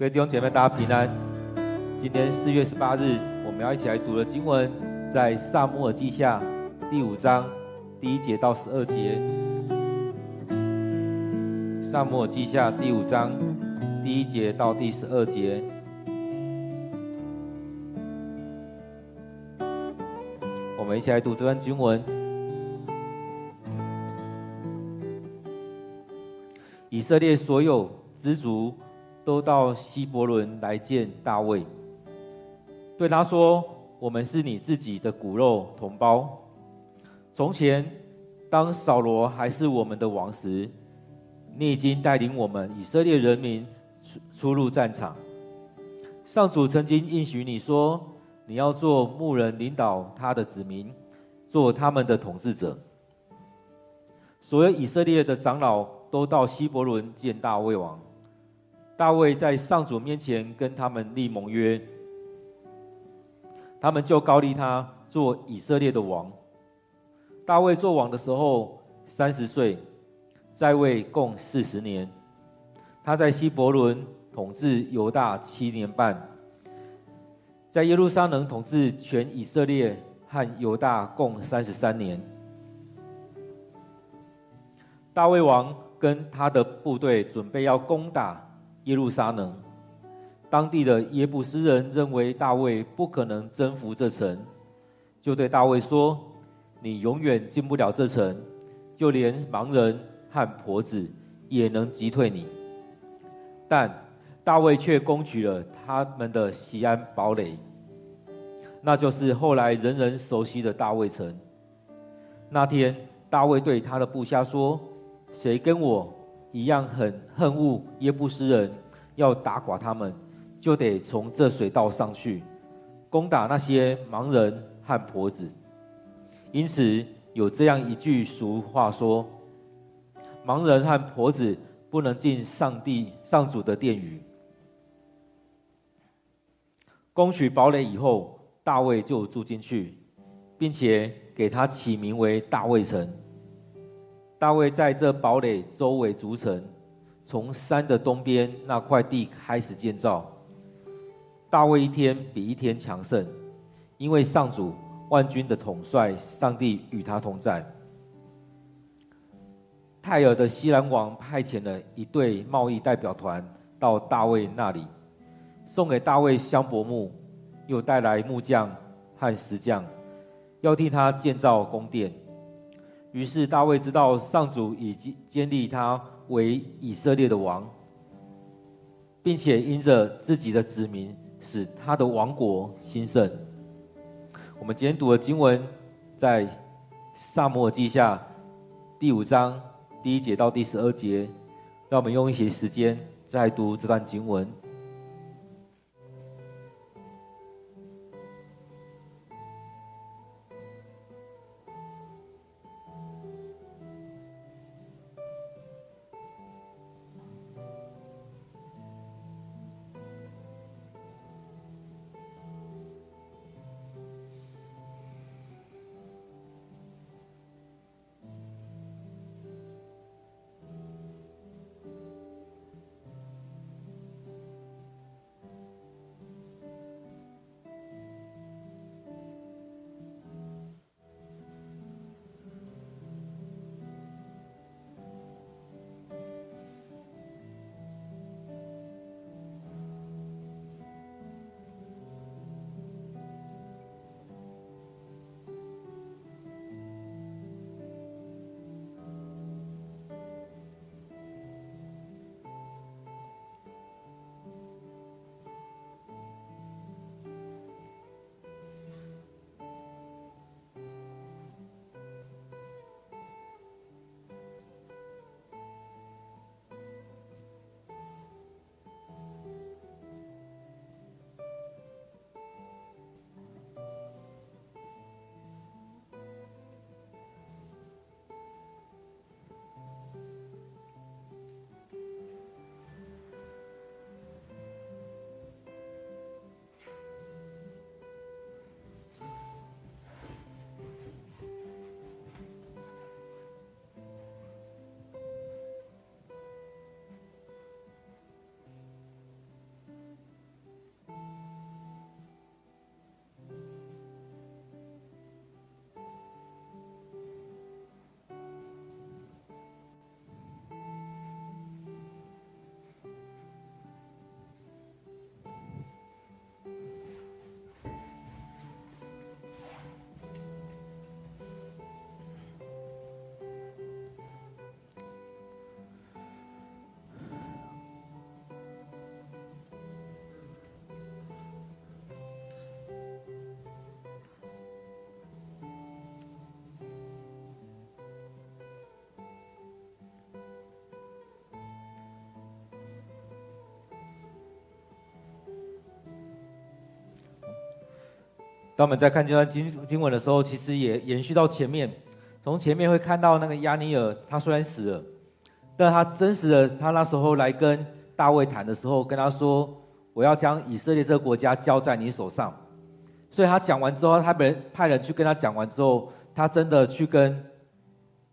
各位弟兄姐妹，大家平安。今天四月十八日，我们要一起来读的经文，在撒母耳记下第五章第一节到十二节。撒母耳记下第五章第一节到第十二节。我们一起来读这段经文。以色列所有支族。都到希伯伦来见大卫，对他说：“我们是你自己的骨肉同胞。从前，当扫罗还是我们的王时，你已经带领我们以色列人民出出入战场。上主曾经应许你说，你要做牧人，领导他的子民，做他们的统治者。所有以色列的长老都到希伯伦见大卫王。”大卫在上主面前跟他们立盟约，他们就膏立他做以色列的王。大卫做王的时候三十岁，在位共四十年。他在希伯伦统治犹大七年半，在耶路撒冷统治全以色列和犹大共三十三年。大卫王跟他的部队准备要攻打。耶路撒冷，当地的耶布斯人认为大卫不可能征服这城，就对大卫说：“你永远进不了这城，就连盲人和婆子也能击退你。”但大卫却攻取了他们的西安堡垒，那就是后来人人熟悉的大卫城。那天，大卫对他的部下说：“谁跟我？”一样很恨恶耶布斯人，要打垮他们，就得从这水道上去，攻打那些盲人和婆子。因此有这样一句俗话说：盲人和婆子不能进上帝上主的殿宇。攻取堡垒以后，大卫就住进去，并且给他起名为大卫城。大卫在这堡垒周围筑城，从山的东边那块地开始建造。大卫一天比一天强盛，因为上主万军的统帅上帝与他同在。泰尔的西兰王派遣了一队贸易代表团到大卫那里，送给大卫香柏木，又带来木匠和石匠，要替他建造宫殿。于是大卫知道上主已经建立他为以色列的王，并且因着自己的子民，使他的王国兴盛。我们今天读的经文在撒母耳记下第五章第一节到第十二节，让我们用一些时间再读这段经文。当我们在看这段经经文的时候，其实也延续到前面，从前面会看到那个亚尼尔，他虽然死了，但他真实的，他那时候来跟大卫谈的时候，跟他说：“我要将以色列这个国家交在你手上。”所以他讲完之后，他人派人去跟他讲完之后，他真的去跟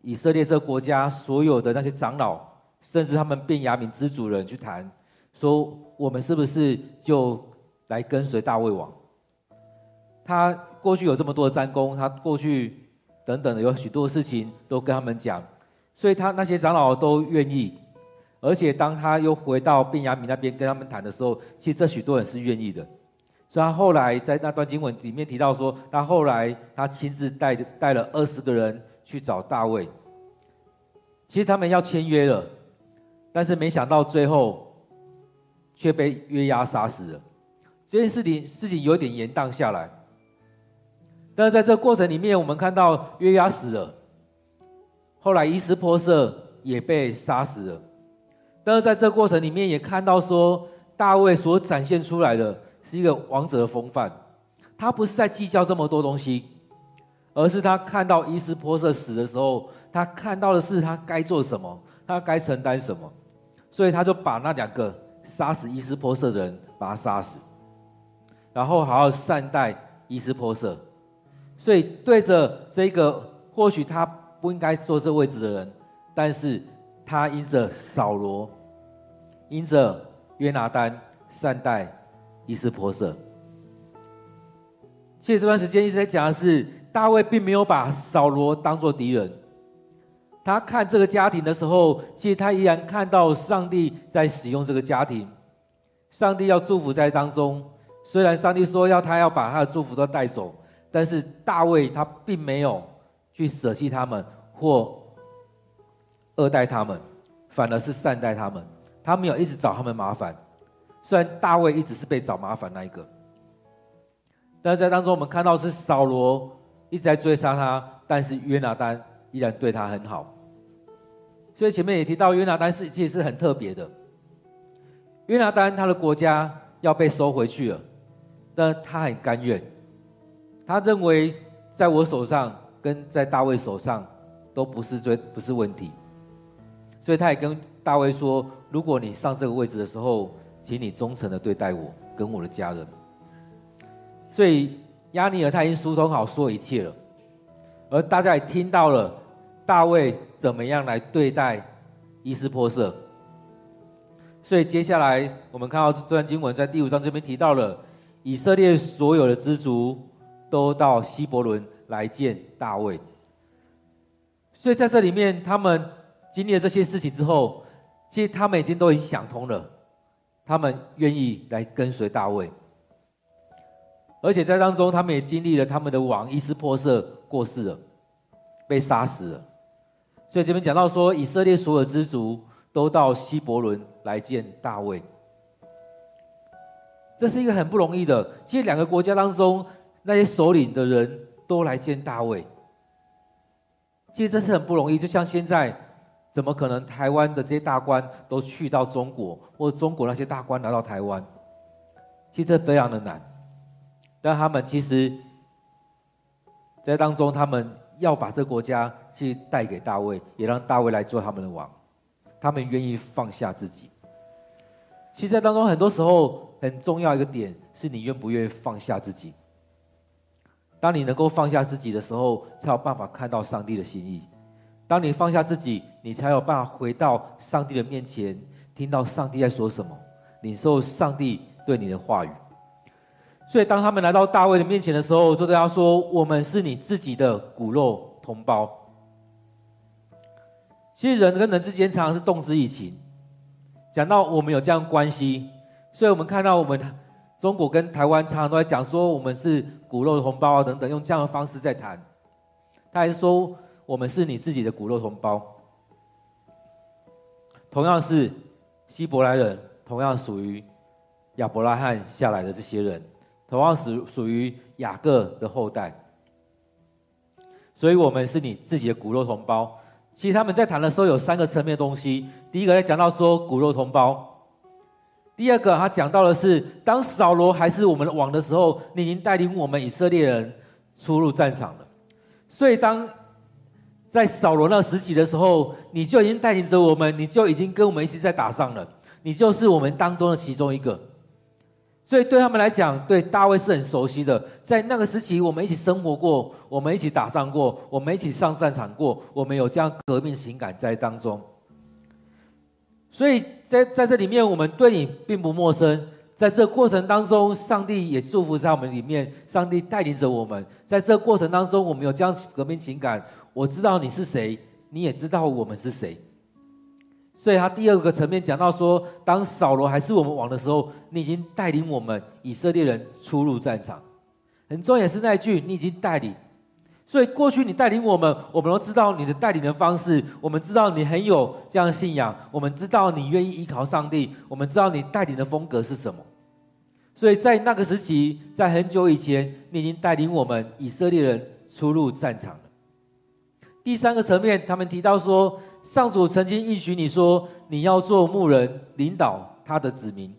以色列这个国家所有的那些长老，甚至他们便雅悯支族人去谈，说我们是不是就来跟随大卫王？他过去有这么多的战功，他过去等等的有许多事情都跟他们讲，所以他那些长老都愿意，而且当他又回到便雅悯那边跟他们谈的时候，其实这许多人是愿意的。所以他后来在那段经文里面提到说，他后来他亲自带带了二十个人去找大卫，其实他们要签约了，但是没想到最后却被约押杀死了。这件事情事情有点延宕下来。但是在这过程里面，我们看到约押死了，后来伊斯波设也被杀死了。但是在这过程里面，也看到说大卫所展现出来的是一个王者的风范，他不是在计较这么多东西，而是他看到伊斯波设死的时候，他看到的是他该做什么，他该承担什么，所以他就把那两个杀死伊斯波设的人把他杀死，然后好好善待伊斯波设。所以对着这个或许他不应该坐这位置的人，但是他因着扫罗，因着约拿单善待伊施波设。其实这段时间一直在讲的是大卫并没有把扫罗当作敌人，他看这个家庭的时候，其实他依然看到上帝在使用这个家庭，上帝要祝福在当中。虽然上帝说要他要把他的祝福都带走。但是大卫他并没有去舍弃他们或恶待他们，反而是善待他们。他没有一直找他们麻烦，虽然大卫一直是被找麻烦那一个，但是在当中我们看到是扫罗一直在追杀他，但是约拿单依然对他很好。所以前面也提到约拿单是其实是很特别的。约拿单他的国家要被收回去了，但他很甘愿。他认为，在我手上跟在大卫手上都不是最不是问题，所以他也跟大卫说：“如果你上这个位置的时候，请你忠诚的对待我跟我的家人。”所以押尼珥他已经疏通好说一切了，而大家也听到了大卫怎么样来对待伊斯波瑟。所以接下来我们看到这段经文在第五章这边提到了以色列所有的支族。都到希伯伦来见大卫，所以在这里面，他们经历了这些事情之后，其实他们已经都已经想通了，他们愿意来跟随大卫，而且在当中，他们也经历了他们的王伊斯珀瑟过世了，被杀死了，所以这边讲到说，以色列所有的支族都到希伯伦来见大卫，这是一个很不容易的，其实两个国家当中。那些首领的人都来见大卫，其实这是很不容易。就像现在，怎么可能台湾的这些大官都去到中国，或者中国那些大官来到台湾？其实这非常的难。但他们其实，在当中，他们要把这个国家去带给大卫，也让大卫来做他们的王。他们愿意放下自己。其实，在当中很多时候，很重要一个点是你愿不愿意放下自己。当你能够放下自己的时候，才有办法看到上帝的心意。当你放下自己，你才有办法回到上帝的面前，听到上帝在说什么，领受上帝对你的话语。所以，当他们来到大卫的面前的时候，就对他说：“我们是你自己的骨肉同胞。”其实，人跟人之间常常是动之以情。讲到我们有这样关系，所以我们看到我们。中国跟台湾常常都在讲说我们是骨肉同胞啊等等，用这样的方式在谈。他还说我们是你自己的骨肉同胞，同样是希伯来人，同样属于亚伯拉罕下来的这些人，同样属属于雅各的后代，所以我们是你自己的骨肉同胞。其实他们在谈的时候有三个层面的东西，第一个在讲到说骨肉同胞。第二个，他讲到的是，当扫罗还是我们的王的时候，你已经带领我们以色列人出入战场了。所以，当在扫罗那时期的时候，你就已经带领着我们，你就已经跟我们一起在打仗了，你就是我们当中的其中一个。所以，对他们来讲，对大卫是很熟悉的。在那个时期，我们一起生活过，我们一起打仗过，我们一起上战场过，我们有这样革命情感在当中。所以在在这里面，我们对你并不陌生。在这过程当中，上帝也祝福在我们里面，上帝带领着我们。在这过程当中，我们有这样革命情感。我知道你是谁，你也知道我们是谁。所以他第二个层面讲到说，当扫罗还是我们王的时候，你已经带领我们以色列人出入战场。很重要也是那一句，你已经带领。所以过去你带领我们，我们都知道你的带领的方式，我们知道你很有这样的信仰，我们知道你愿意依靠上帝，我们知道你带领的风格是什么。所以在那个时期，在很久以前，你已经带领我们以色列人出入战场了。第三个层面，他们提到说，上主曾经应许你说，你要做牧人，领导他的子民。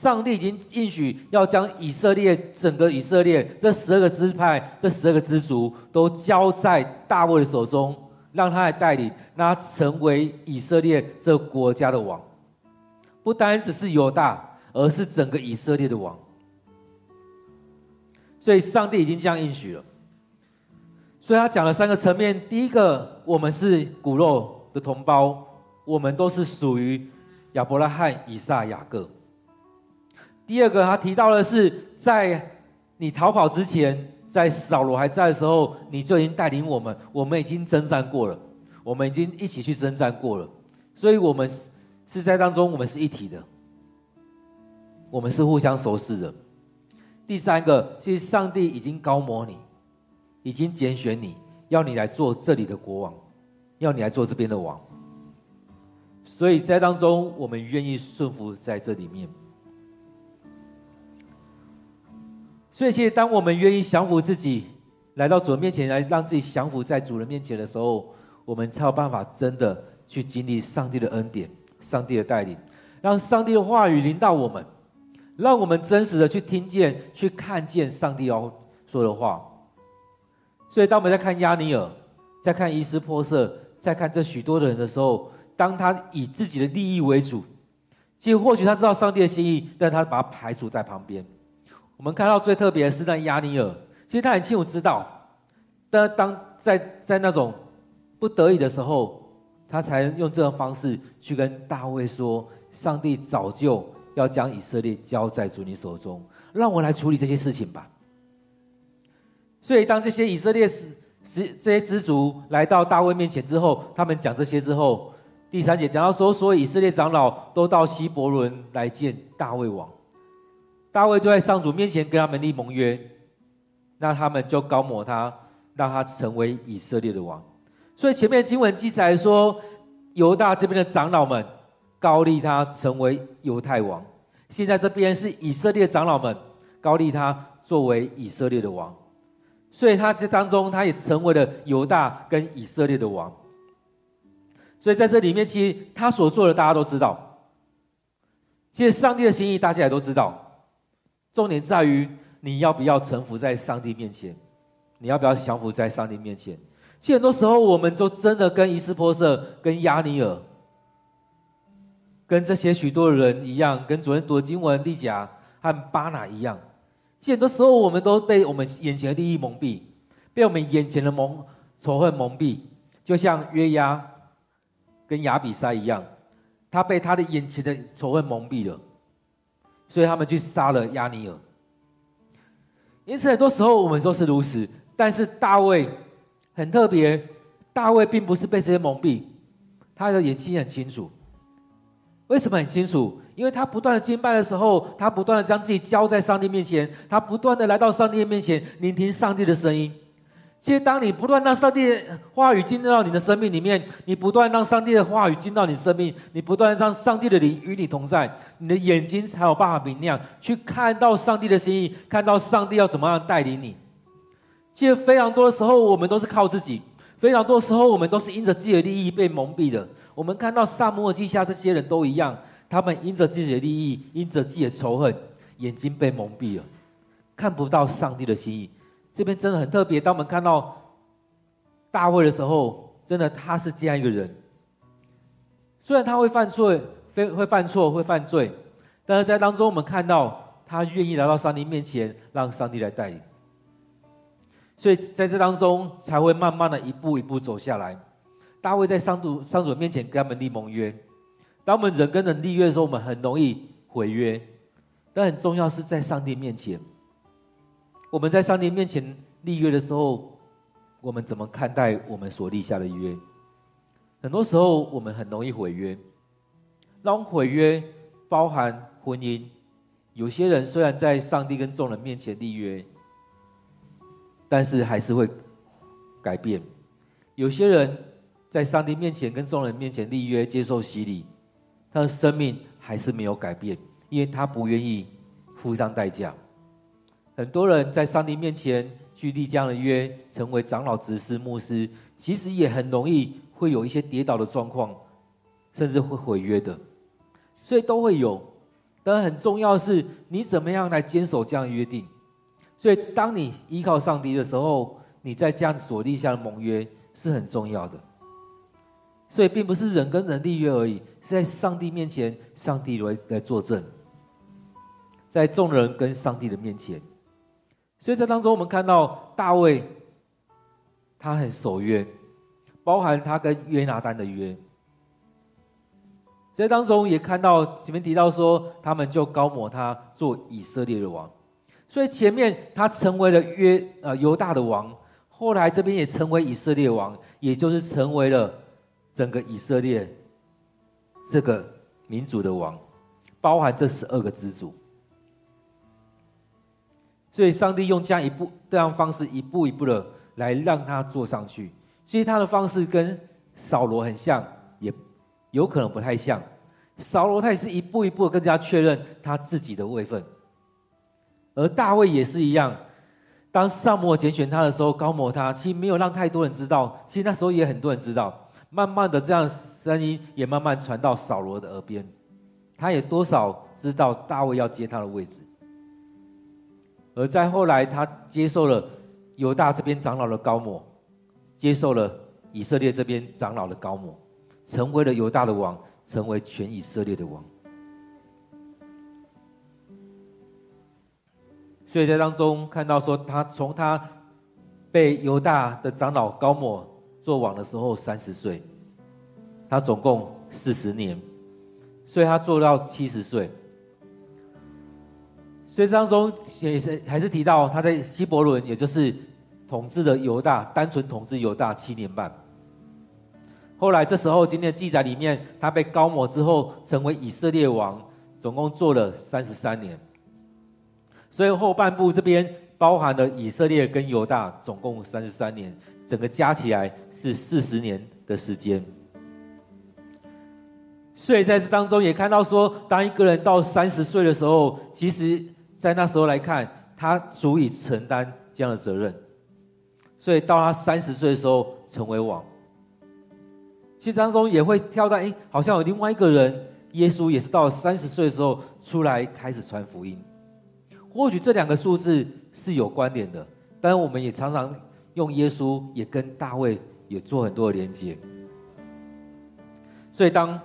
上帝已经应许要将以色列整个以色列这十二个支派、这十二个支族都交在大卫的手中，让他来带领，让他成为以色列这国家的王。不单只是犹大，而是整个以色列的王。所以，上帝已经这样应许了。所以他讲了三个层面：第一个，我们是骨肉的同胞，我们都是属于亚伯拉罕、以撒、雅各。第二个，他提到的是，在你逃跑之前，在扫罗还在的时候，你就已经带领我们，我们已经征战过了，我们已经一起去征战过了，所以我们是在当中，我们是一体的，我们是互相熟识的。第三个，其实上帝已经膏抹你，已经拣选你，要你来做这里的国王，要你来做这边的王，所以在当中，我们愿意顺服在这里面。所以，其实当我们愿意降服自己，来到主人面前，来让自己降服在主人面前的时候，我们才有办法真的去经历上帝的恩典、上帝的带领，让上帝的话语临到我们，让我们真实的去听见、去看见上帝要说的话。所以，当我们在看亚尼尔，在看伊斯波瑟，在看这许多的人的时候，当他以自己的利益为主，其实或许他知道上帝的心意，但他把他排除在旁边。我们看到最特别的是那亚尼尔，其实他很清楚知道，但当在在那种不得已的时候，他才用这种方式去跟大卫说：“上帝早就要将以色列交在主你手中，让我来处理这些事情吧。”所以，当这些以色列是是这些支族来到大卫面前之后，他们讲这些之后，第三节讲到说：“所以以色列长老都到希伯伦来见大卫王。”大卫就在上主面前跟他们立盟约，那他们就膏抹他，让他成为以色列的王。所以前面经文记载说，犹大这边的长老们膏立他成为犹太王，现在这边是以色列长老们膏立他作为以色列的王，所以他这当中他也成为了犹大跟以色列的王。所以在这里面，其实他所做的大家都知道，其实上帝的心意大家也都知道。重点在于你要不要臣服在上帝面前，你要不要降服在上帝面前？其实很多时候，我们都真的跟伊斯波设、跟押尼尔、跟这些许多人一样，跟昨天读的经文利甲和巴拿一样。其实很多时候，我们都被我们眼前的利益蒙蔽，被我们眼前的蒙仇恨蒙蔽，就像约押跟亚比筛一样，他被他的眼前的仇恨蒙蔽了。所以他们去杀了亚尼尔。因此，很多时候我们都是如此。但是大卫很特别，大卫并不是被这些蒙蔽，他的眼睛很清楚。为什么很清楚？因为他不断的敬拜的时候，他不断的将自己交在上帝面前，他不断的来到上帝面前，聆听上帝的声音。其实，当你不断让上帝的话语进入到你的生命里面，你不断让上帝的话语进到你生命，你不断让上帝的灵与你同在，你的眼睛才有办法明亮，去看到上帝的心意，看到上帝要怎么样带领你。其实非常多的时候，我们都是靠自己；非常多的时候，我们都是因着自己的利益被蒙蔽的。我们看到撒母耳记下这些人都一样，他们因着自己的利益，因着自己的仇恨，眼睛被蒙蔽了，看不到上帝的心意。这边真的很特别。当我们看到大卫的时候，真的他是这样一个人。虽然他会犯错，会会犯错，会犯罪，但是在当中我们看到他愿意来到上帝面前，让上帝来带领。所以在这当中才会慢慢的一步一步走下来。大卫在上主上主面前跟他们立盟约。当我们人跟人立约的时候，我们很容易毁约。但很重要是在上帝面前，我们在上帝面前立约的时候，我们怎么看待我们所立下的约？很多时候我们很容易毁约。那种毁约包含婚姻，有些人虽然在上帝跟众人面前立约，但是还是会改变。有些人在上帝面前跟众人面前立约，接受洗礼。他的生命还是没有改变，因为他不愿意付上代价。很多人在上帝面前去立这样的约，成为长老、执事、牧师，其实也很容易会有一些跌倒的状况，甚至会毁约的，所以都会有。但很重要的是，你怎么样来坚守这样的约定？所以，当你依靠上帝的时候，你在这样所立下的盟约是很重要的。所以，并不是人跟人立约而已，是在上帝面前，上帝来来作证，在众人跟上帝的面前。所以在当中，我们看到大卫，他很守约，包含他跟约拿单的约。在当中也看到前面提到说，他们就高抹他做以色列的王。所以前面他成为了约呃犹大的王，后来这边也成为以色列王，也就是成为了。整个以色列这个民族的王，包含这十二个支族，所以上帝用这样一步这样方式一步一步的来让他坐上去。所以他的方式跟扫罗很像，也有可能不太像。扫罗他也是一步一步更加确认他自己的位分，而大卫也是一样。当萨摩拣选他的时候，高摩他，其实没有让太多人知道，其实那时候也很多人知道。慢慢的，这样声音也慢慢传到扫罗的耳边，他也多少知道大卫要接他的位置。而在后来，他接受了犹大这边长老的膏抹，接受了以色列这边长老的膏抹，成为了犹大的王，成为全以色列的王。所以在当中看到说，他从他被犹大的长老膏抹。做王的时候三十岁，他总共四十年，所以他做到七十岁。所以当中也是还是提到他在希伯伦，也就是统治的犹大，单纯统治犹大七年半。后来这时候今天的记载里面，他被高抹之后成为以色列王，总共做了三十三年。所以后半部这边包含了以色列跟犹大，总共三十三年，整个加起来。是四十年的时间，所以在这当中也看到说，当一个人到三十岁的时候，其实，在那时候来看，他足以承担这样的责任。所以到他三十岁的时候成为王，其实当中也会跳到，哎，好像有另外一个人，耶稣也是到三十岁的时候出来开始传福音。或许这两个数字是有关联的，但我们也常常用耶稣也跟大卫。也做很多的连接，所以当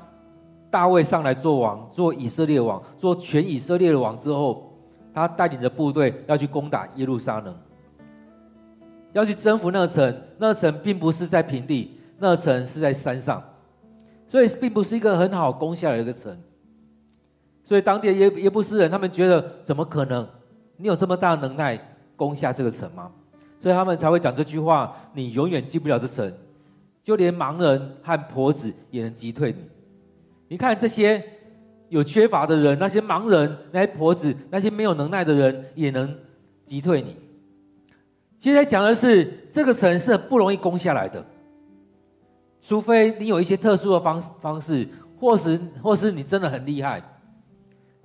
大卫上来做王，做以色列王，做全以色列的王之后，他带领着部队要去攻打耶路撒冷，要去征服那城。那城并不是在平地，那城是在山上，所以并不是一个很好攻下来的一个城。所以当地的耶耶布斯人他们觉得，怎么可能？你有这么大的能耐攻下这个城吗？所以他们才会讲这句话：“你永远进不了这城，就连盲人和婆子也能击退你。”你看这些有缺乏的人，那些盲人、那些婆子、那些没有能耐的人，也能击退你。其实在讲的是，这个城是不容易攻下来的，除非你有一些特殊的方方式，或是或是你真的很厉害。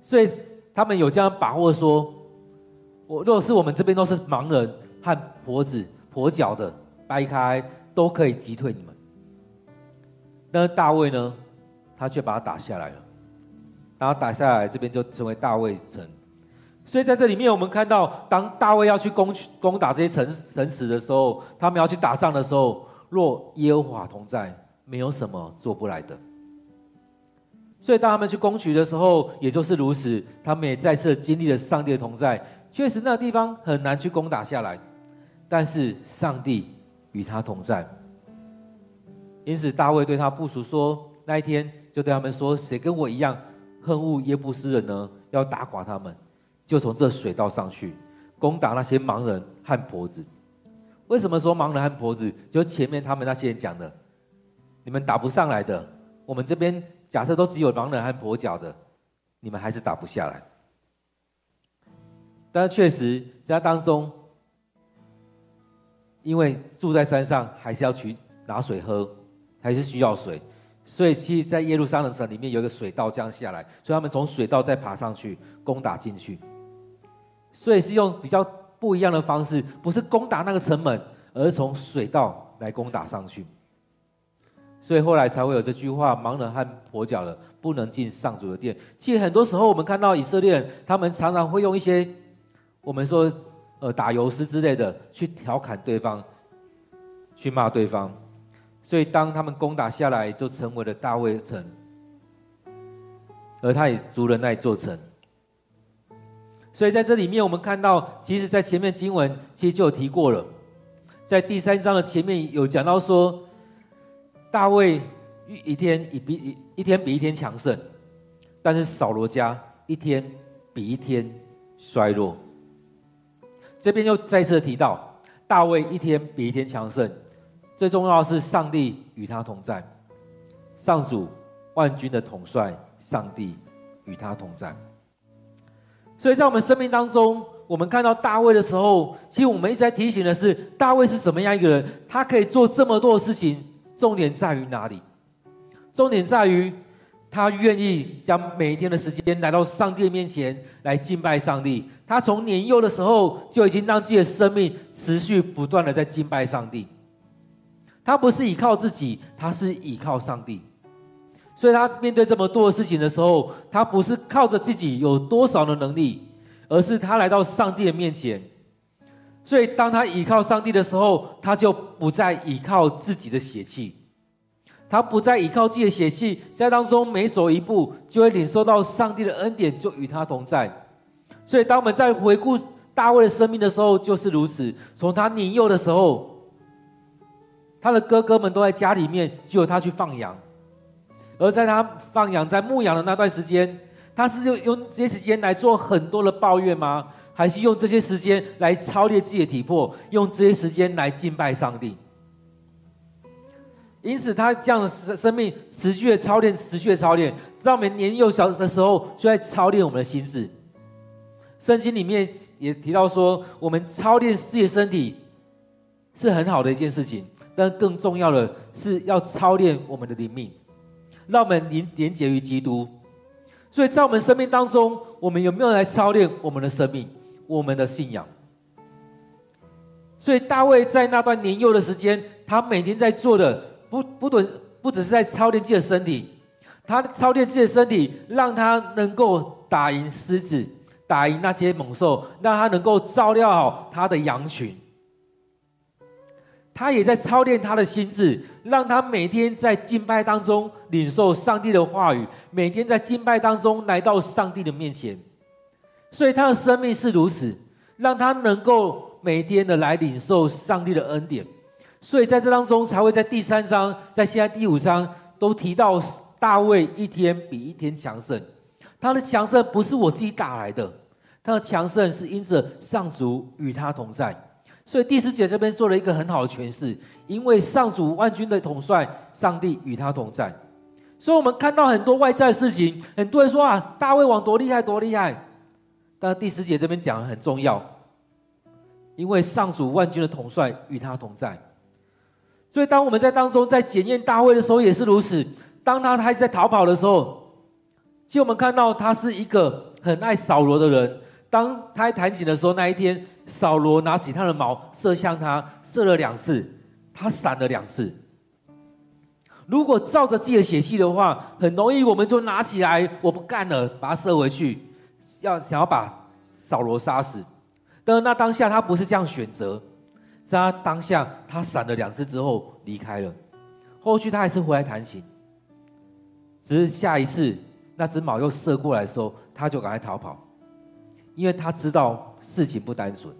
所以他们有这样把握说：“我若是我们这边都是盲人。”和婆子、跛脚的掰开都可以击退你们，但是大卫呢，他却把他打下来了。然后打下来，这边就成为大卫城。所以在这里面，我们看到，当大卫要去攻攻打这些城城池的时候，他们要去打仗的时候，若耶和华同在，没有什么做不来的。所以当他们去攻取的时候，也就是如此，他们也再次经历了上帝的同在。确实，那个地方很难去攻打下来，但是上帝与他同在。因此，大卫对他部属说：“那一天，就对他们说，谁跟我一样恨恶耶布斯人呢？要打垮他们，就从这水道上去攻打那些盲人和婆子。为什么说盲人和婆子？就前面他们那些人讲的，你们打不上来的。我们这边假设都只有盲人和跛脚的，你们还是打不下来。但是确实，在当中，因为住在山上，还是要去拿水喝。”还是需要水，所以其实，在耶路撒冷城里面有一个水道这样下来，所以他们从水道再爬上去攻打进去。所以是用比较不一样的方式，不是攻打那个城门，而是从水道来攻打上去。所以后来才会有这句话：盲人和跛脚的不能进上主的殿。其实很多时候我们看到以色列人，他们常常会用一些我们说呃打油诗之类的去调侃对方，去骂对方。所以，当他们攻打下来，就成为了大卫城，而他也筑了那一座城。所以，在这里面，我们看到，其实，在前面经文其实就有提过了，在第三章的前面有讲到说，大卫一天一比一一天比一天强盛，但是扫罗家一天比一天衰弱。这边又再次提到，大卫一天比一天强盛。最重要的是，上帝与他同在，上主万军的统帅，上帝与他同在。所以在我们生命当中，我们看到大卫的时候，其实我们一直在提醒的是，大卫是怎么样一个人？他可以做这么多的事情，重点在于哪里？重点在于他愿意将每一天的时间来到上帝面前来敬拜上帝。他从年幼的时候就已经让自己的生命持续不断的在敬拜上帝。他不是依靠自己，他是依靠上帝，所以他面对这么多的事情的时候，他不是靠着自己有多少的能力，而是他来到上帝的面前。所以当他依靠上帝的时候，他就不再依靠自己的血气，他不再依靠自己的血气，在当中每走一步，就会领受到上帝的恩典，就与他同在。所以当我们在回顾大卫的生命的时候，就是如此。从他年幼的时候。他的哥哥们都在家里面，只有他去放羊。而在他放羊、在牧羊的那段时间，他是用用这些时间来做很多的抱怨吗？还是用这些时间来操练自己的体魄，用这些时间来敬拜上帝？因此，他这样的生生命持续的操练，持续的操练，在我们年幼小的时候就在操练我们的心智。圣经里面也提到说，我们操练自己的身体是很好的一件事情。但更重要的是要操练我们的灵命，让我们连连结于基督。所以在我们生命当中，我们有没有来操练我们的生命、我们的信仰？所以大卫在那段年幼的时间，他每天在做的不不只不只是在操练自己的身体，他操练自己的身体，让他能够打赢狮子，打赢那些猛兽，让他能够照料好他的羊群。他也在操练他的心智，让他每天在敬拜当中领受上帝的话语，每天在敬拜当中来到上帝的面前。所以他的生命是如此，让他能够每天的来领受上帝的恩典。所以在这当中才会在第三章，在现在第五章都提到大卫一天比一天强盛。他的强盛不是我自己打来的，他的强盛是因着上主与他同在。所以第十节这边做了一个很好的诠释，因为上主万军的统帅，上帝与他同在。所以我们看到很多外在事情，很多人说啊，大卫王多厉害，多厉害。但第十节这边讲的很重要，因为上主万军的统帅与他同在。所以当我们在当中在检验大卫的时候也是如此。当他还在逃跑的时候，其实我们看到他是一个很爱扫罗的人。当他弹琴的时候，那一天。扫罗拿起他的矛射向他，射了两次，他闪了两次。如果照着自己的血气的话，很容易我们就拿起来，我不干了，把它射回去，要想要把扫罗杀死。但是那当下他不是这样选择，在他当下他闪了两次之后离开了，后续他还是回来弹琴，只是下一次那只矛又射过来的时候，他就赶快逃跑，因为他知道事情不单纯，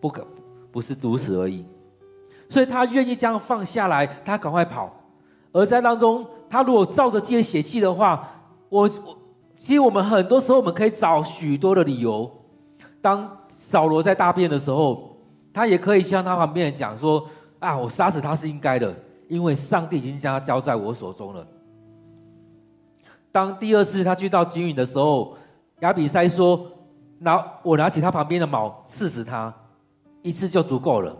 不可不是如此而已，所以他愿意这样放下来，他赶快跑。而在当中，他如果照着这些血气的话，我我其实我们很多时候我们可以找许多的理由。当扫罗在大便的时候，他也可以向他旁边人讲说：“啊，我杀死他是应该的，因为上帝已经将他交在我手中了。”当第二次他去到军营的时候，亚比筛说：“拿我拿起他旁边的矛刺死他，一次就足够了。”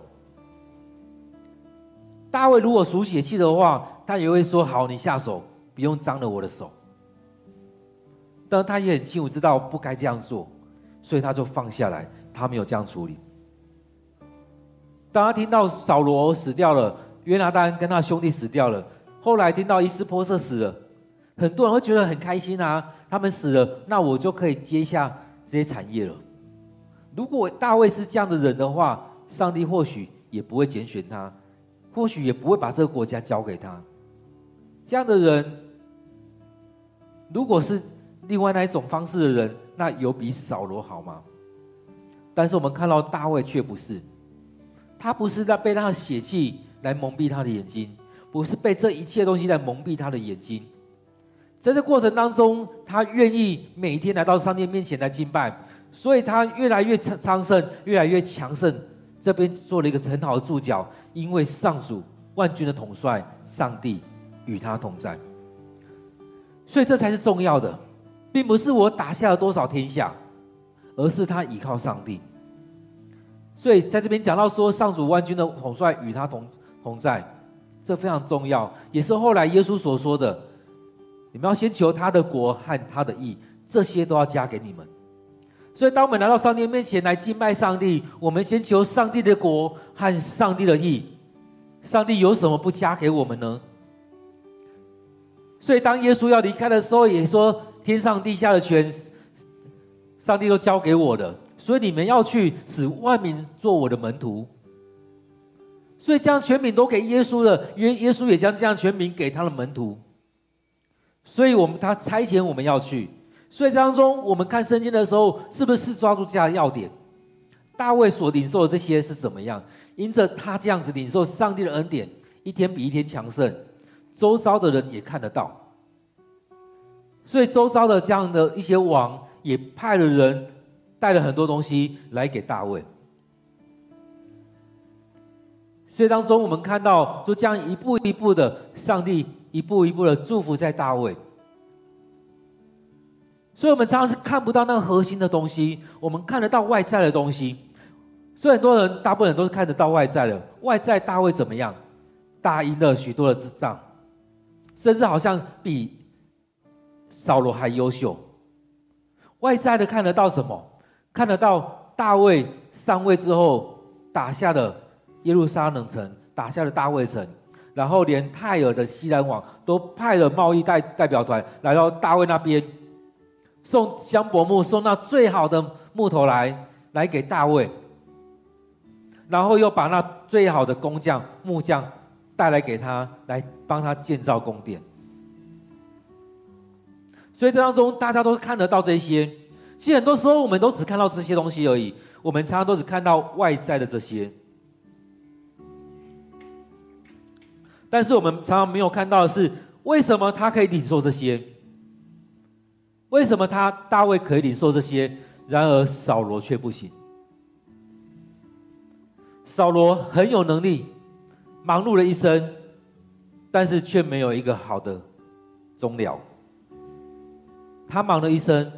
大卫如果属血气的话，他也会说：“好，你下手，不用脏了我的手。”但他也很清楚知道不该这样做，所以他就放下来，他没有这样处理。当他听到扫罗死掉了，约拿单跟他兄弟死掉了，后来听到伊斯波设死了，很多人会觉得很开心啊！他们死了，那我就可以接下这些产业了。如果大卫是这样的人的话，上帝或许也不会拣选他。或许也不会把这个国家交给他。这样的人，如果是另外那一种方式的人，那有比扫罗好吗？但是我们看到大卫却不是，他不是在被他的血气来蒙蔽他的眼睛，不是被这一切东西来蒙蔽他的眼睛。在这过程当中，他愿意每天来到上帝面前来敬拜，所以他越来越昌盛，越来越强盛。这边做了一个很好的注脚，因为上主万军的统帅上帝与他同在，所以这才是重要的，并不是我打下了多少天下，而是他倚靠上帝。所以在这边讲到说，上主万军的统帅与他同同在，这非常重要，也是后来耶稣所说的：你们要先求他的国和他的义，这些都要加给你们。所以，当我们来到上帝面前来敬拜上帝，我们先求上帝的国和上帝的义。上帝有什么不加给我们呢？所以，当耶稣要离开的时候，也说：“天上地下的权，上帝都交给我的。所以，你们要去使万民做我的门徒。”所以，将权柄都给耶稣了，因为耶稣也将这样权柄给他的门徒。所以我们他差遣我们要去。所以当中，我们看圣经的时候，是不是抓住这样要点？大卫所领受的这些是怎么样？因着他这样子领受上帝的恩典，一天比一天强盛，周遭的人也看得到。所以周遭的这样的一些王，也派了人带了很多东西来给大卫。所以当中，我们看到，就这样一步一步的，上帝一步一步的祝福在大卫。所以，我们常常是看不到那个核心的东西，我们看得到外在的东西。所以，很多人，大部分人都是看得到外在的。外在大卫怎么样？打赢了许多的智障，甚至好像比扫罗还优秀。外在的看得到什么？看得到大卫上位之后，打下的耶路撒冷城，打下了大卫城，然后连泰尔的西兰王都派了贸易代代表团来到大卫那边。送香柏木，送那最好的木头来，来给大卫，然后又把那最好的工匠、木匠带来给他，来帮他建造宫殿。所以这当中大家都看得到这些，其实很多时候我们都只看到这些东西而已，我们常常都只看到外在的这些，但是我们常常没有看到的是，为什么他可以领受这些？为什么他大卫可以领受这些，然而扫罗却不行？扫罗很有能力，忙碌了一生，但是却没有一个好的终了。他忙了一生，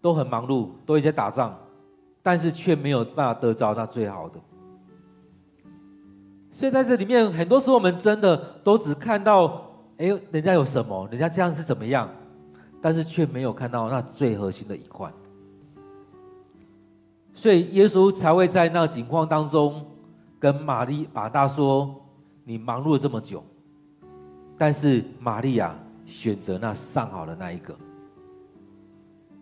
都很忙碌，都一直在打仗，但是却没有办法得着那最好的。所以在这里面，很多时候我们真的都只看到，哎，人家有什么，人家这样是怎么样？但是却没有看到那最核心的一块，所以耶稣才会在那个景况当中跟玛利马大说：“你忙碌了这么久，但是玛利亚选择那上好的那一个。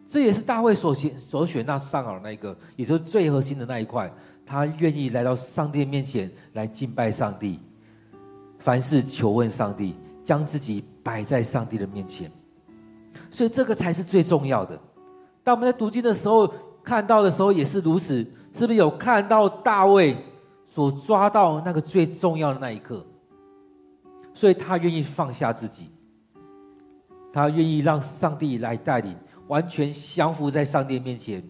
这也是大卫所选所选那上好的那一个，也就是最核心的那一块。他愿意来到上帝面前来敬拜上帝，凡事求问上帝，将自己摆在上帝的面前。所以这个才是最重要的。当我们在读经的时候看到的时候也是如此，是不是有看到大卫所抓到那个最重要的那一刻？所以他愿意放下自己，他愿意让上帝来带领。完全降服在上帝面前，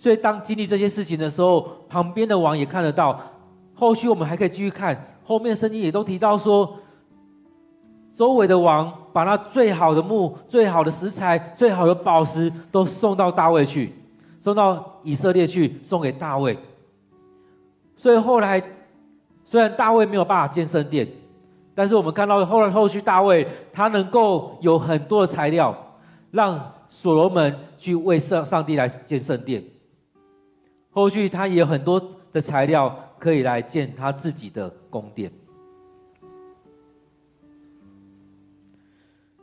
所以当经历这些事情的时候，旁边的王也看得到。后续我们还可以继续看，后面圣经也都提到说，周围的王把那最好的木、最好的石材、最好的宝石都送到大卫去，送到以色列去，送给大卫。所以后来虽然大卫没有办法建圣殿，但是我们看到后来后续大卫他能够有很多的材料，让。所罗门去为上上帝来建圣殿，后续他也有很多的材料可以来建他自己的宫殿。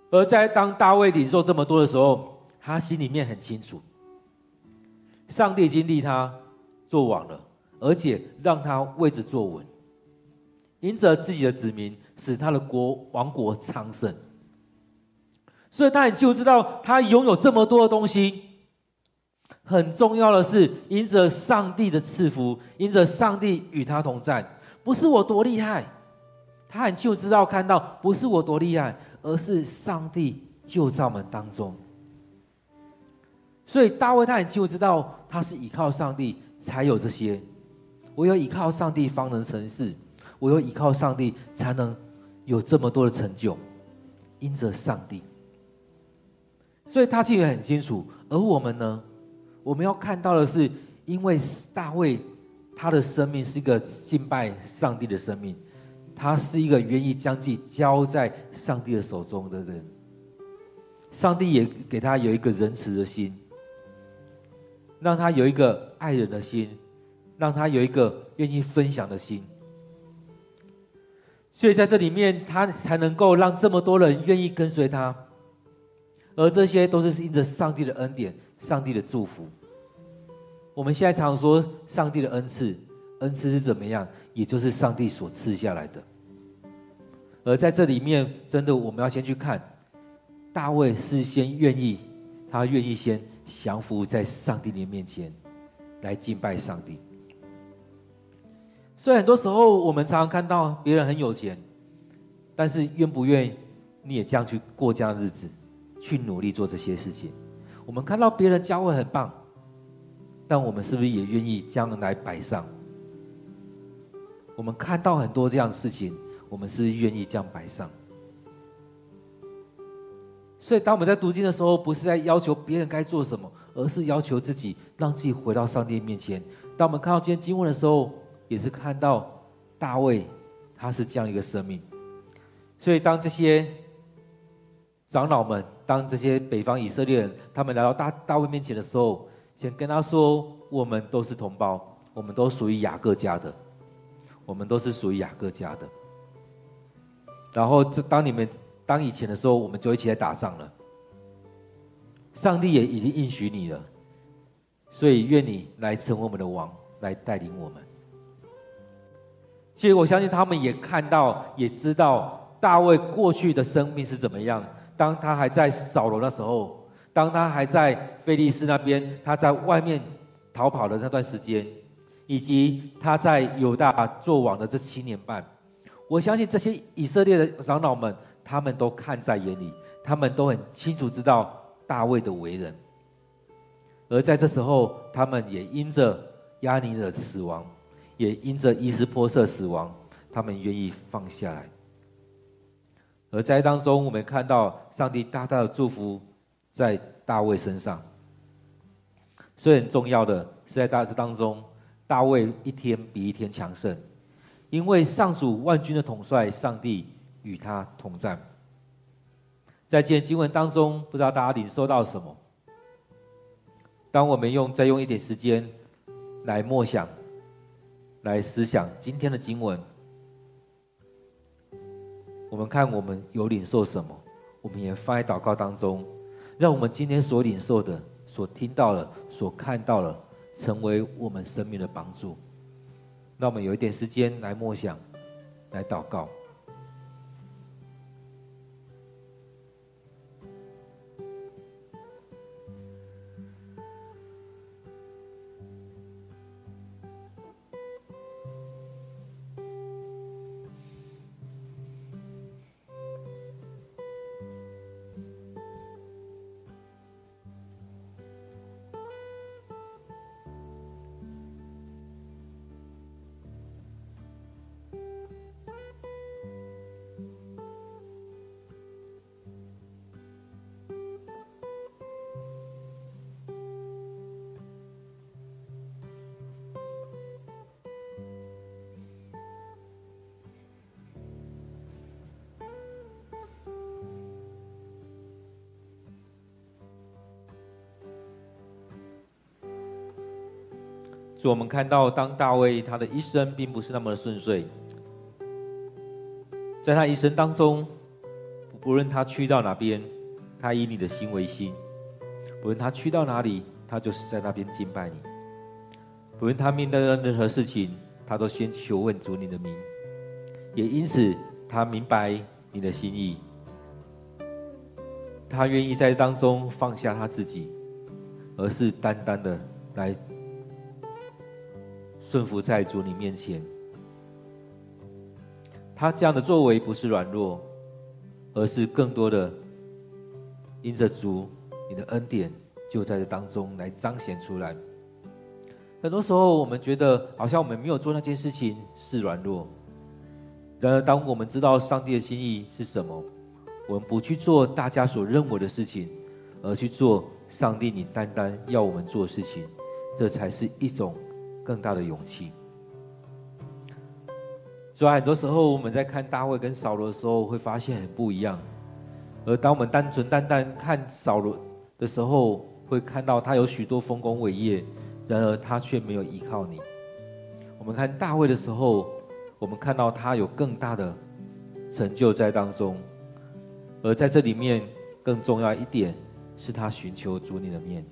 而在当大卫领受这么多的时候，他心里面很清楚，上帝已经立他做王了，而且让他位置坐稳，因着自己的子民，使他的国王国昌盛。所以他很清楚知道，他拥有这么多的东西，很重要的是，因着上帝的赐福，因着上帝与他同在，不是我多厉害，他很清楚知道看到，不是我多厉害，而是上帝就在我们当中。所以大卫他很清楚知道，他是依靠上帝才有这些，唯有依靠上帝方能成事，唯有依靠上帝才能有这么多的成就，因着上帝。所以他其实很清楚，而我们呢，我们要看到的是，因为大卫他的生命是一个敬拜上帝的生命，他是一个愿意将自己交在上帝的手中的人。上帝也给他有一个仁慈的心，让他有一个爱人的心，让他有一个愿意分享的心。所以在这里面，他才能够让这么多人愿意跟随他。而这些都是因着上帝的恩典、上帝的祝福。我们现在常说上帝的恩赐，恩赐是怎么样？也就是上帝所赐下来的。而在这里面，真的我们要先去看，大卫是先愿意，他愿意先降服在上帝的面前，来敬拜上帝。所以很多时候，我们常常看到别人很有钱，但是愿不愿意你也这样去过这样日子？去努力做这些事情。我们看到别人教会很棒，但我们是不是也愿意将来摆上？我们看到很多这样的事情，我们是愿意这样摆上。所以，当我们在读经的时候，不是在要求别人该做什么，而是要求自己，让自己回到上帝面前。当我们看到今天经文的时候，也是看到大卫他是这样一个生命。所以，当这些长老们。当这些北方以色列人他们来到大大卫面前的时候，先跟他说：“我们都是同胞，我们都属于雅各家的，我们都是属于雅各家的。”然后这当你们当以前的时候，我们就一起来打仗了。上帝也已经应许你了，所以愿你来成为我们的王，来带领我们。所以我相信他们也看到，也知道大卫过去的生命是怎么样。当他还在扫罗的时候，当他还在菲利斯那边，他在外面逃跑的那段时间，以及他在犹大做王的这七年半，我相信这些以色列的长老们，他们都看在眼里，他们都很清楚知道大卫的为人，而在这时候，他们也因着押尼的死亡，也因着伊斯波设死亡，他们愿意放下来。而在当中，我们看到上帝大大的祝福在大卫身上。所以很重要的是在大这当中，大卫一天比一天强盛，因为上主万军的统帅上帝与他同在。在今天经文当中，不知道大家领受到什么？当我们用再用一点时间来默想、来思想今天的经文。我们看我们有领受什么，我们也放在祷告当中，让我们今天所领受的、所听到的、所看到的，成为我们生命的帮助。那我们有一点时间来默想，来祷告。我们看到，当大卫他的一生并不是那么的顺遂，在他一生当中，不论他去到哪边，他以你的心为心；不论他去到哪里，他就是在那边敬拜你；不论他面对的任何事情，他都先求问主你的名。也因此，他明白你的心意，他愿意在当中放下他自己，而是单单的来。顺服在主你面前，他这样的作为不是软弱，而是更多的因着主你的恩典就在这当中来彰显出来。很多时候我们觉得好像我们没有做那件事情是软弱，然而当我们知道上帝的心意是什么，我们不去做大家所认为的事情，而去做上帝你单单要我们做的事情，这才是一种。更大的勇气。所以很多时候我们在看大卫跟扫罗的时候，会发现很不一样。而当我们单纯单单看扫罗的时候，会看到他有许多丰功伟业，然而他却没有依靠你。我们看大卫的时候，我们看到他有更大的成就在当中。而在这里面，更重要一点是他寻求主你的面。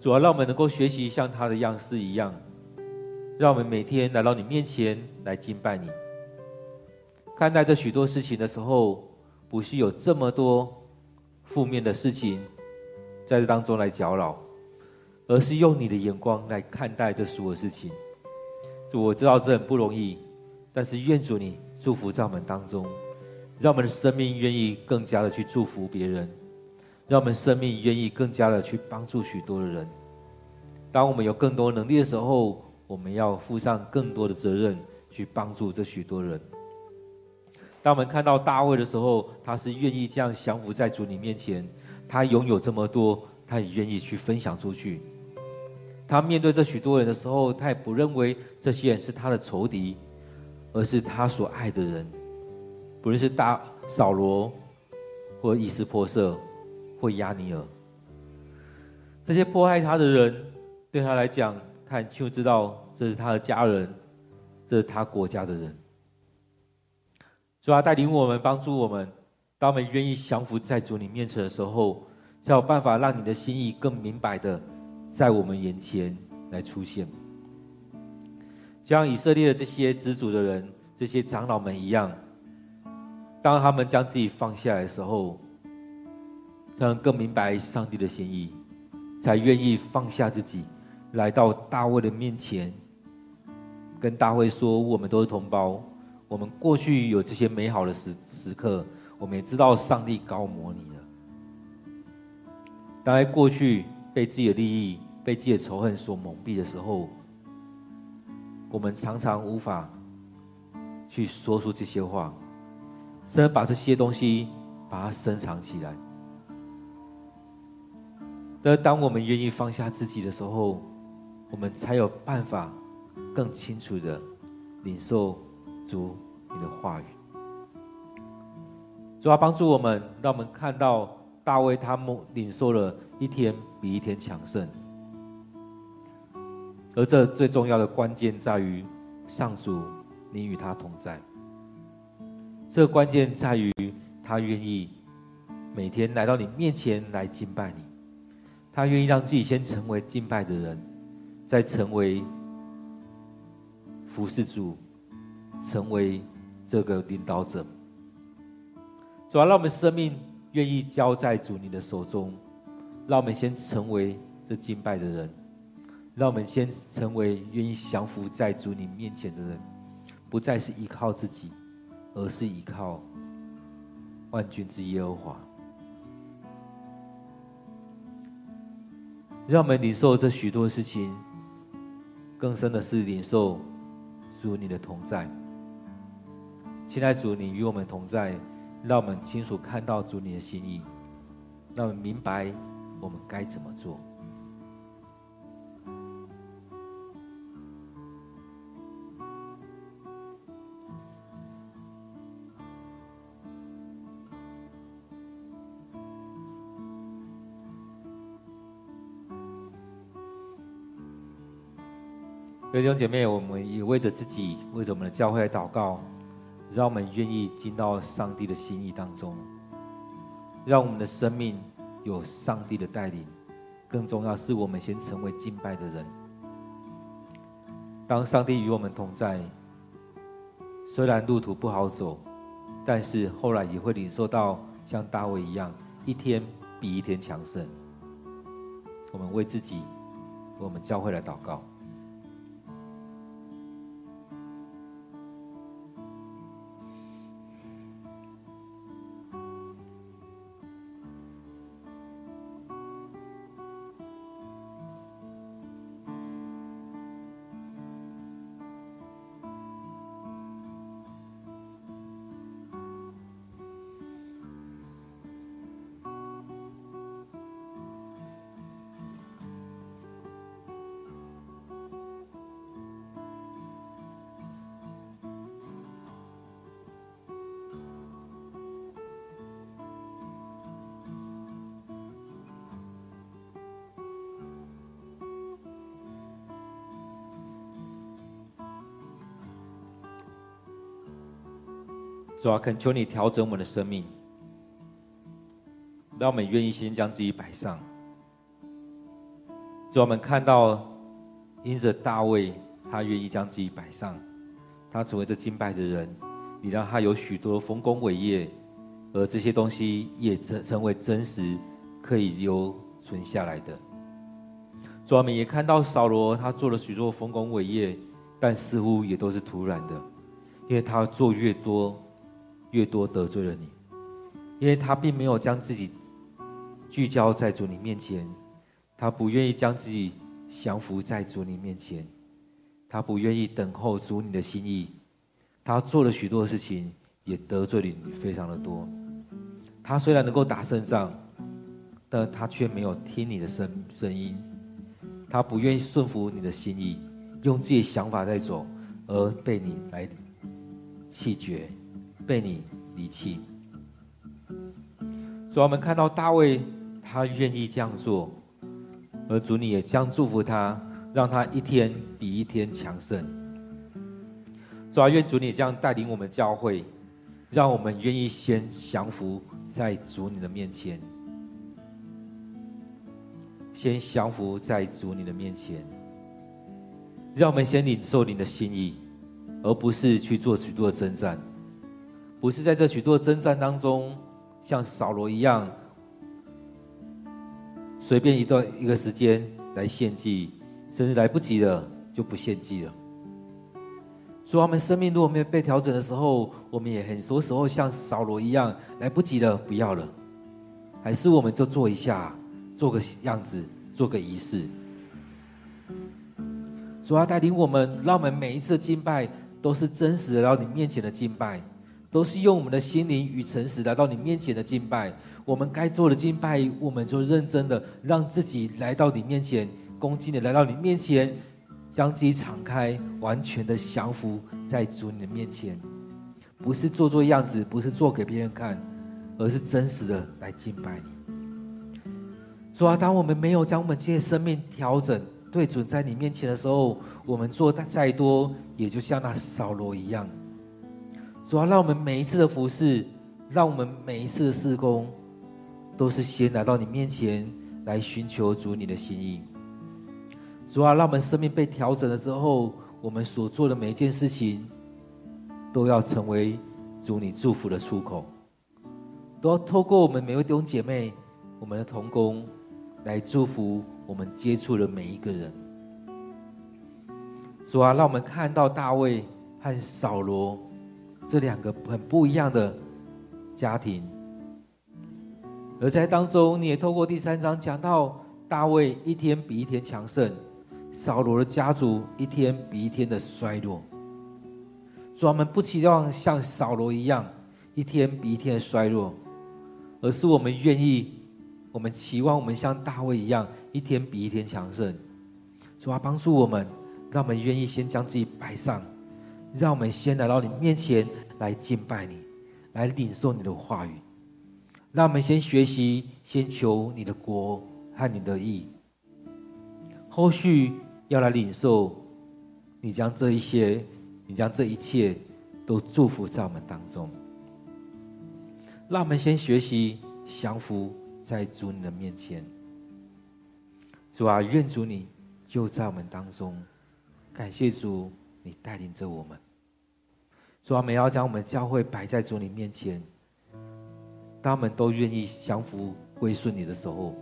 主要让我们能够学习像他的样式一样，让我们每天来到你面前来敬拜你。看待这许多事情的时候，不是有这么多负面的事情在这当中来搅扰，而是用你的眼光来看待这所有事情。主，我知道这很不容易，但是愿主你祝福在我们当中，让我们的生命愿意更加的去祝福别人。让我们生命愿意更加的去帮助许多的人。当我们有更多能力的时候，我们要负上更多的责任去帮助这许多人。当我们看到大卫的时候，他是愿意这样降服在主你面前，他拥有这么多，他也愿意去分享出去。他面对这许多人的时候，他也不认为这些人是他的仇敌，而是他所爱的人，不论是大扫罗或伊斯波色。或押尼珥，这些迫害他的人，对他来讲，他很清楚知道这是他的家人，这是他国家的人。主啊，带领我们，帮助我们，当我们愿意降服在主你面前的时候，才有办法让你的心意更明白的在我们眼前来出现。就像以色列的这些支主的人，这些长老们一样，当他们将自己放下来的时候。才能更明白上帝的心意，才愿意放下自己，来到大卫的面前，跟大卫说：“我们都是同胞，我们过去有这些美好的时时刻，我们也知道上帝高摩你了。当在过去被自己的利益、被自己的仇恨所蒙蔽的时候，我们常常无法去说出这些话，甚至把这些东西把它深藏起来。”而当我们愿意放下自己的时候，我们才有办法更清楚的领受主你的话语。主要帮助我们，让我们看到大卫他们领受了一天比一天强盛。而这最重要的关键在于，上主你与他同在。这个关键在于他愿意每天来到你面前来敬拜你，他愿意让自己先成为敬拜的人，再成为服侍主，成为这个领导者。主要让我们生命愿意交在主你的手中，让我们先成为这敬拜的人，让我们先成为愿意降服在主你面前的人，不再是依靠自己，而是依靠万军之耶和华。让我们领受这许多事情，更深的是领受主你的同在。亲爱主，你与我们同在。让我们清楚看到主你的心意，让我们明白我们该怎么做。弟兄姐妹，我们也为着自己，为着我们的教会来祷告。让我们愿意进到上帝的心意当中，让我们的生命有上帝的带领。更重要是我们先成为敬拜的人。当上帝与我们同在，虽然路途不好走，但是后来也会领受到像大卫一样，一天比一天强盛。我们为自己，为我们教会来祷告。主啊，恳求你调整我们的生命，让我们愿意先将自己摆上。主，我们看到因着大卫，他愿意将自己摆上，他成为这敬拜的人，你让他有许多丰功伟业，而这些东西也成成为真实可以留存下来的。主，我们也看到扫罗，他做了许多丰功伟业，但似乎也都是徒然的，因为他做越多。越多得罪了你，因为他并没有将自己聚焦在主你面前，他不愿意将自己降服在主你面前，他不愿意等候主你的心意，他做了许多事情，也得罪了你非常的多。他虽然能够打胜仗，但他却没有听你的声声音，他不愿意顺服你的心意，用自己的想法在走，而被你来弃绝。被你离弃，主，我们看到大卫，他愿意这样做，而主你也将祝福他，让他一天比一天强盛。主啊，愿主你这样带领我们教会，让我们愿意先降服在主你的面前，先降服在主你的面前，让我们先领受你的心意，而不是去做许多的征战。不是在这许多征战当中，像扫罗一样，随便一段一个时间来献祭，甚至来不及了就不献祭了。所以，我们生命如果没有被调整的时候，我们也很多时候像扫罗一样，来不及了，不要了，还是我们就做一下，做个样子，做个仪式。主要带领我们，让我们每一次敬拜都是真实的，到你面前的敬拜。都是用我们的心灵与诚实来到你面前的敬拜，我们该做的敬拜，我们就认真的让自己来到你面前，恭敬的来到你面前，将自己敞开，完全的降服在主你的面前，不是做做样子，不是做给别人看，而是真实的来敬拜你。主啊，当我们没有将我们这些生命调整对准在你面前的时候，我们做的再多，也就像那扫罗一样。主要让我们每一次的服侍，让我们每一次的事工，都是先来到你面前来寻求主你的心意。主要让我们生命被调整了之后，我们所做的每一件事情，都要成为主你祝福的出口，都要透过我们每位弟兄姐妹、我们的同工，来祝福我们接触的每一个人。主啊，让我们看到大卫和扫罗这两个很不一样的家庭，而在当中，你也透过第三章讲到大卫一天比一天强盛。扫罗的家族一天比一天的衰落，主，我们不期望像扫罗一样一天比一天的衰落，而是我们愿意，我们期望我们像大卫一样一天比一天强盛。主啊，帮助我们，让我们愿意先将自己摆上，让我们先来到你面前来敬拜你，来领受你的话语。让我们先学习，先求你的国和你的意，后续。要来领受，你将这一些，你将这一切都祝福在我们当中。让我们先学习降服在主你的面前。主啊，愿主你就在我们当中。感谢主，你带领着我们。主啊，我们要将我们教会摆在主你面前。当我们都愿意降服归顺你的时候，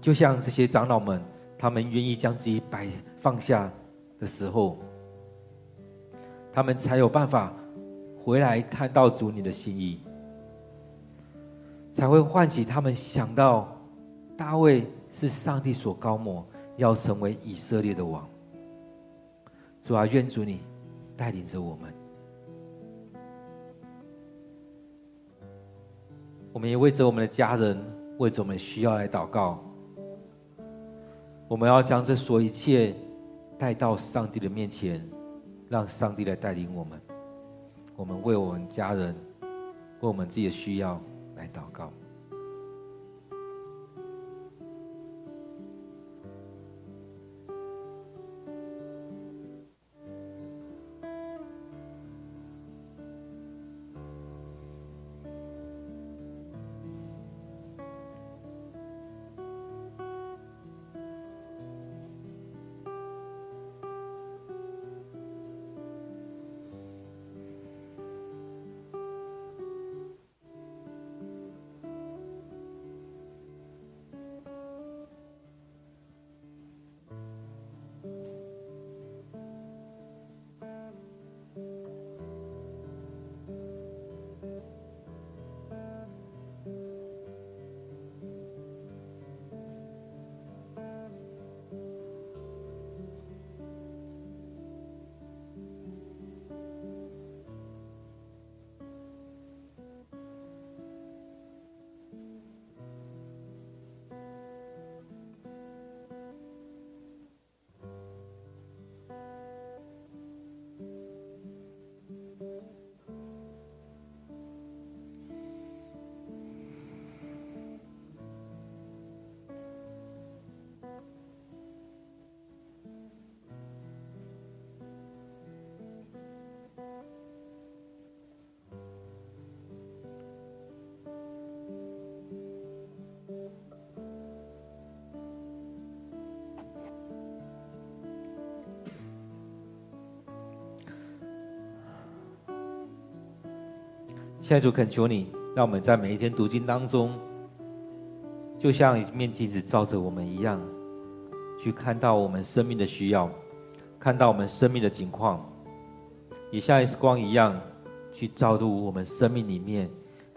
就像这些长老们。他们愿意将自己摆放下的时候，他们才有办法回来看到主你的心意，才会唤起他们想到大卫是上帝所高抹，要成为以色列的王。主啊，愿主你带领着我们，我们也为着我们的家人，为着我们需要来祷告。我们要将这所有一切带到上帝的面前，让上帝来带领我们。我们为我们家人，为我们自己的需要来祷告。现在就恳求你，让我们在每一天读经当中，就像一面镜子照着我们一样，去看到我们生命的需要，看到我们生命的景况，也像 X 光一样，去照入我们生命里面，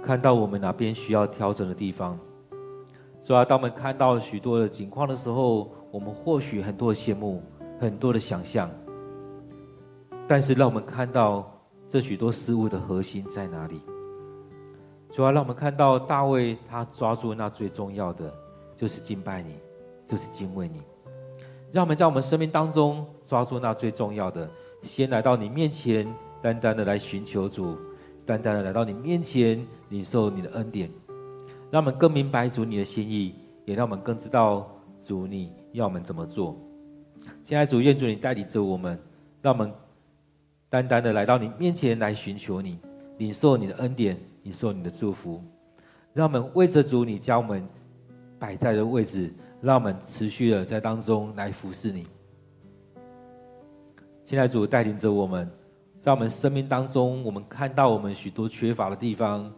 看到我们哪边需要调整的地方。所以，当我们看到许多的景况的时候，我们或许很多的羡慕，很多的想象，但是让我们看到这许多事物的核心在哪里？主要让我们看到大卫，他抓住那最重要的，就是敬拜你，就是敬畏你。让我们在我们生命当中抓住那最重要的，先来到你面前，单单的来寻求主，单单的来到你面前领受你的恩典。让我们更明白主你的心意，也让我们更知道主你要我们怎么做。现在主愿主你带领着我们，让我们单单的来到你面前来寻求你，领受你的恩典，你受你的祝福。让我们为着主，你将我们摆在的位置，让我们持续的在当中来服侍你。现在主带领着我们，在我们生命当中，我们看到我们许多缺乏的地方，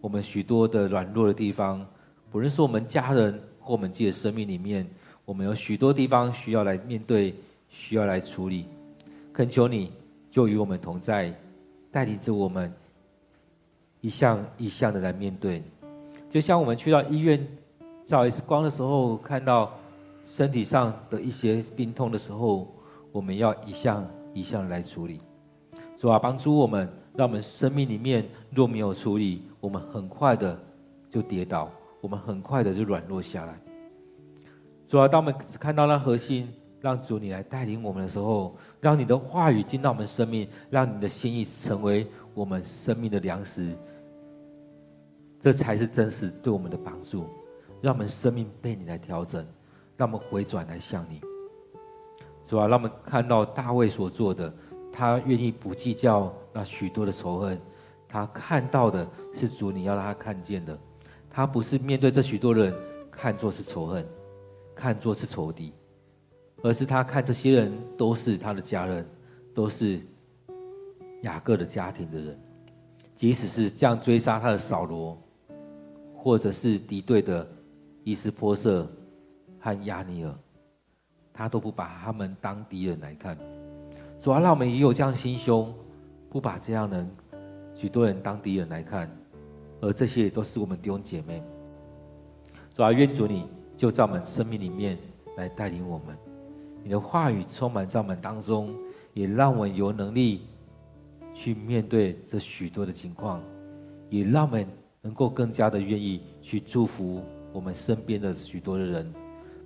我们许多的软弱的地方，不论是我们家人或我们自己的生命里面，我们有许多地方需要来面对，需要来处理。恳求你，就与我们同在，带领着我们一项一项的来面对。就像我们去到医院照 X 光的时候，看到身体上的一些病痛的时候，我们要一项一项来处理。主啊，帮助我们，让我们生命里面若没有处理，我们很快的就跌倒，我们很快的就软弱下来。主啊，当我们看到那核心，让主你来带领我们的时候，让你的话语进到我们生命，让你的心意成为我们生命的粮食。这才是真实对我们的帮助，让我们生命被你来调整，让我们回转来向你。主啊，让我们看到大卫所做的，他愿意不计较那许多的仇恨，他看到的是主你要让他看见的，他不是面对这许多人看作是仇恨，看作是仇敌，而是他看这些人都是他的家人，都是雅各的家庭的人，即使是这样追杀他的扫罗。或者是敌对的伊斯波设和亚尼尔，他都不把他们当敌人来看。主要让我们也有这样心胸，不把这样人许多人当敌人来看，而这些也都是我们弟兄姐妹。主要愿主你就在我们生命里面来带领我们，你的话语充满在我们当中，也让我们有能力去面对这许多的情况，也让我们。能够更加的愿意去祝福我们身边的许多的人，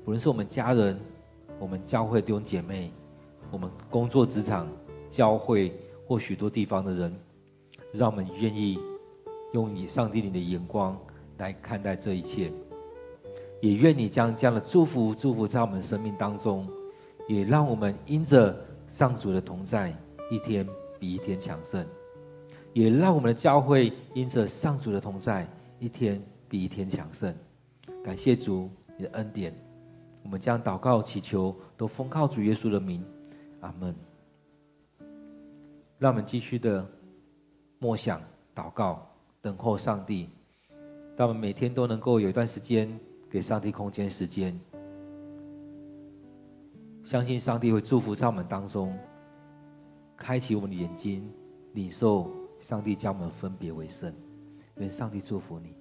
不论是我们家人、我们教会弟兄姐妹、我们工作职场、教会或许多地方的人，让我们愿意用以上帝你的眼光来看待这一切，也愿你将这样的祝福祝福在我们生命当中，也让我们因着上主的同在，一天比一天强盛。也让我们的教会因着上主的同在，一天比一天强盛。感谢主你的恩典，我们将祷告祈求都奉靠主耶稣的名，阿门。让我们继续的默想、祷告、等候上帝。让我们每天都能够有一段时间给上帝空间、时间，相信上帝会祝福在我们当中，开启我们的眼睛，领受。上帝将我们分别为圣，愿上帝祝福你。